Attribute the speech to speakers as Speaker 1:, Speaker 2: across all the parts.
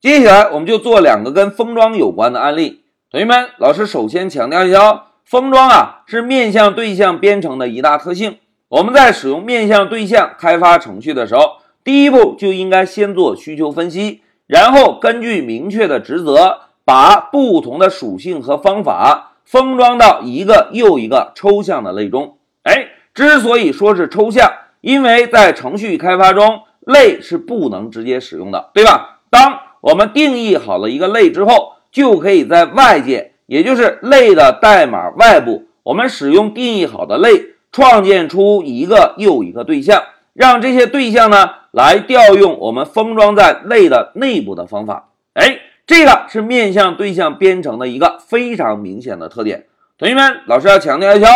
Speaker 1: 接下来我们就做两个跟封装有关的案例。同学们，老师首先强调一下哦，封装啊是面向对象编程的一大特性。我们在使用面向对象开发程序的时候，第一步就应该先做需求分析，然后根据明确的职责，把不同的属性和方法封装到一个又一个抽象的类中。哎，之所以说是抽象，因为在程序开发中，类是不能直接使用的，对吧？我们定义好了一个类之后，就可以在外界，也就是类的代码外部，我们使用定义好的类，创建出一个又一个对象，让这些对象呢来调用我们封装在类的内部的方法。哎，这个是面向对象编程的一个非常明显的特点。同学们，老师要强调一下，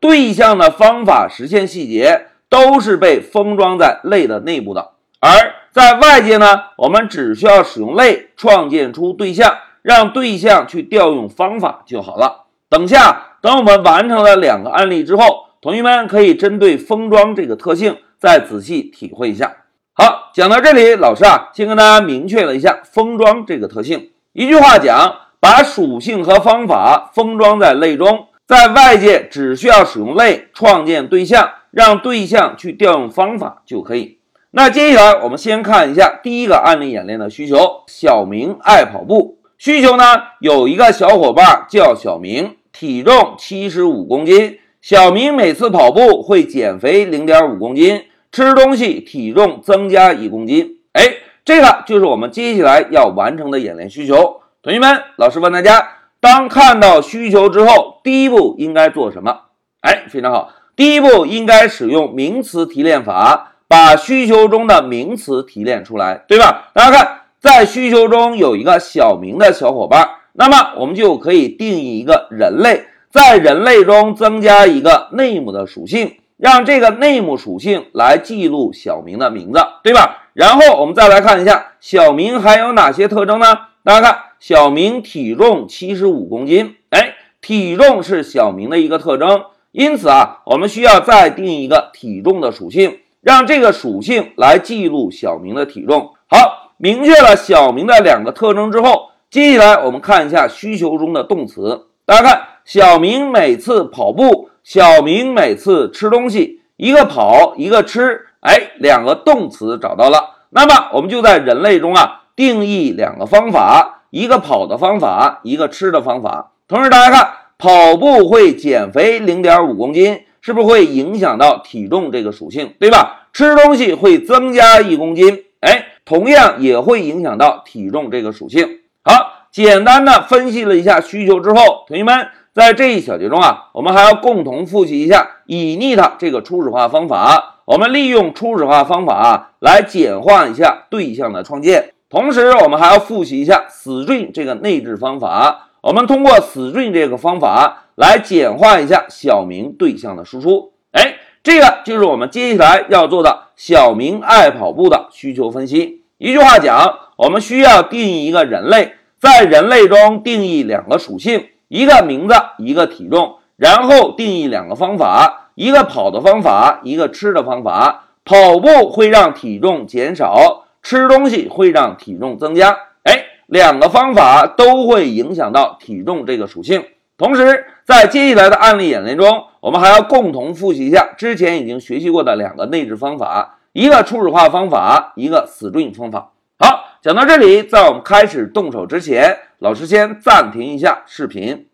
Speaker 1: 对象的方法实现细节都是被封装在类的内部的，而。在外界呢，我们只需要使用类创建出对象，让对象去调用方法就好了。等下，等我们完成了两个案例之后，同学们可以针对封装这个特性再仔细体会一下。好，讲到这里，老师啊，先跟大家明确了一下封装这个特性。一句话讲，把属性和方法封装在类中，在外界只需要使用类创建对象，让对象去调用方法就可以。那接下来我们先看一下第一个案例演练的需求。小明爱跑步，需求呢有一个小伙伴叫小明，体重七十五公斤。小明每次跑步会减肥零点五公斤，吃东西体重增加一公斤。哎，这个就是我们接下来要完成的演练需求。同学们，老师问大家，当看到需求之后，第一步应该做什么？哎，非常好，第一步应该使用名词提炼法。把需求中的名词提炼出来，对吧？大家看，在需求中有一个小明的小伙伴，那么我们就可以定义一个人类，在人类中增加一个 name 的属性，让这个 name 属性来记录小明的名字，对吧？然后我们再来看一下小明还有哪些特征呢？大家看，小明体重七十五公斤，哎，体重是小明的一个特征，因此啊，我们需要再定一个体重的属性。让这个属性来记录小明的体重。好，明确了小明的两个特征之后，接下来我们看一下需求中的动词。大家看，小明每次跑步，小明每次吃东西，一个跑，一个吃，哎，两个动词找到了。那么我们就在人类中啊定义两个方法，一个跑的方法，一个吃的方法。同时，大家看，跑步会减肥零点五公斤。是不是会影响到体重这个属性，对吧？吃东西会增加一公斤，哎，同样也会影响到体重这个属性。好，简单的分析了一下需求之后，同学们在这一小节中啊，我们还要共同复习一下 init 这个初始化方法。我们利用初始化方法啊来简化一下对象的创建，同时我们还要复习一下 string 这个内置方法。我们通过 string 这个方法。来简化一下小明对象的输出，哎，这个就是我们接下来要做的小明爱跑步的需求分析。一句话讲，我们需要定义一个人类，在人类中定义两个属性，一个名字，一个体重，然后定义两个方法，一个跑的方法，一个吃的方法。跑步会让体重减少，吃东西会让体重增加。哎，两个方法都会影响到体重这个属性。同时，在接下来的案例演练中，我们还要共同复习一下之前已经学习过的两个内置方法：一个初始化方法，一个 string 方法。好，讲到这里，在我们开始动手之前，老师先暂停一下视频。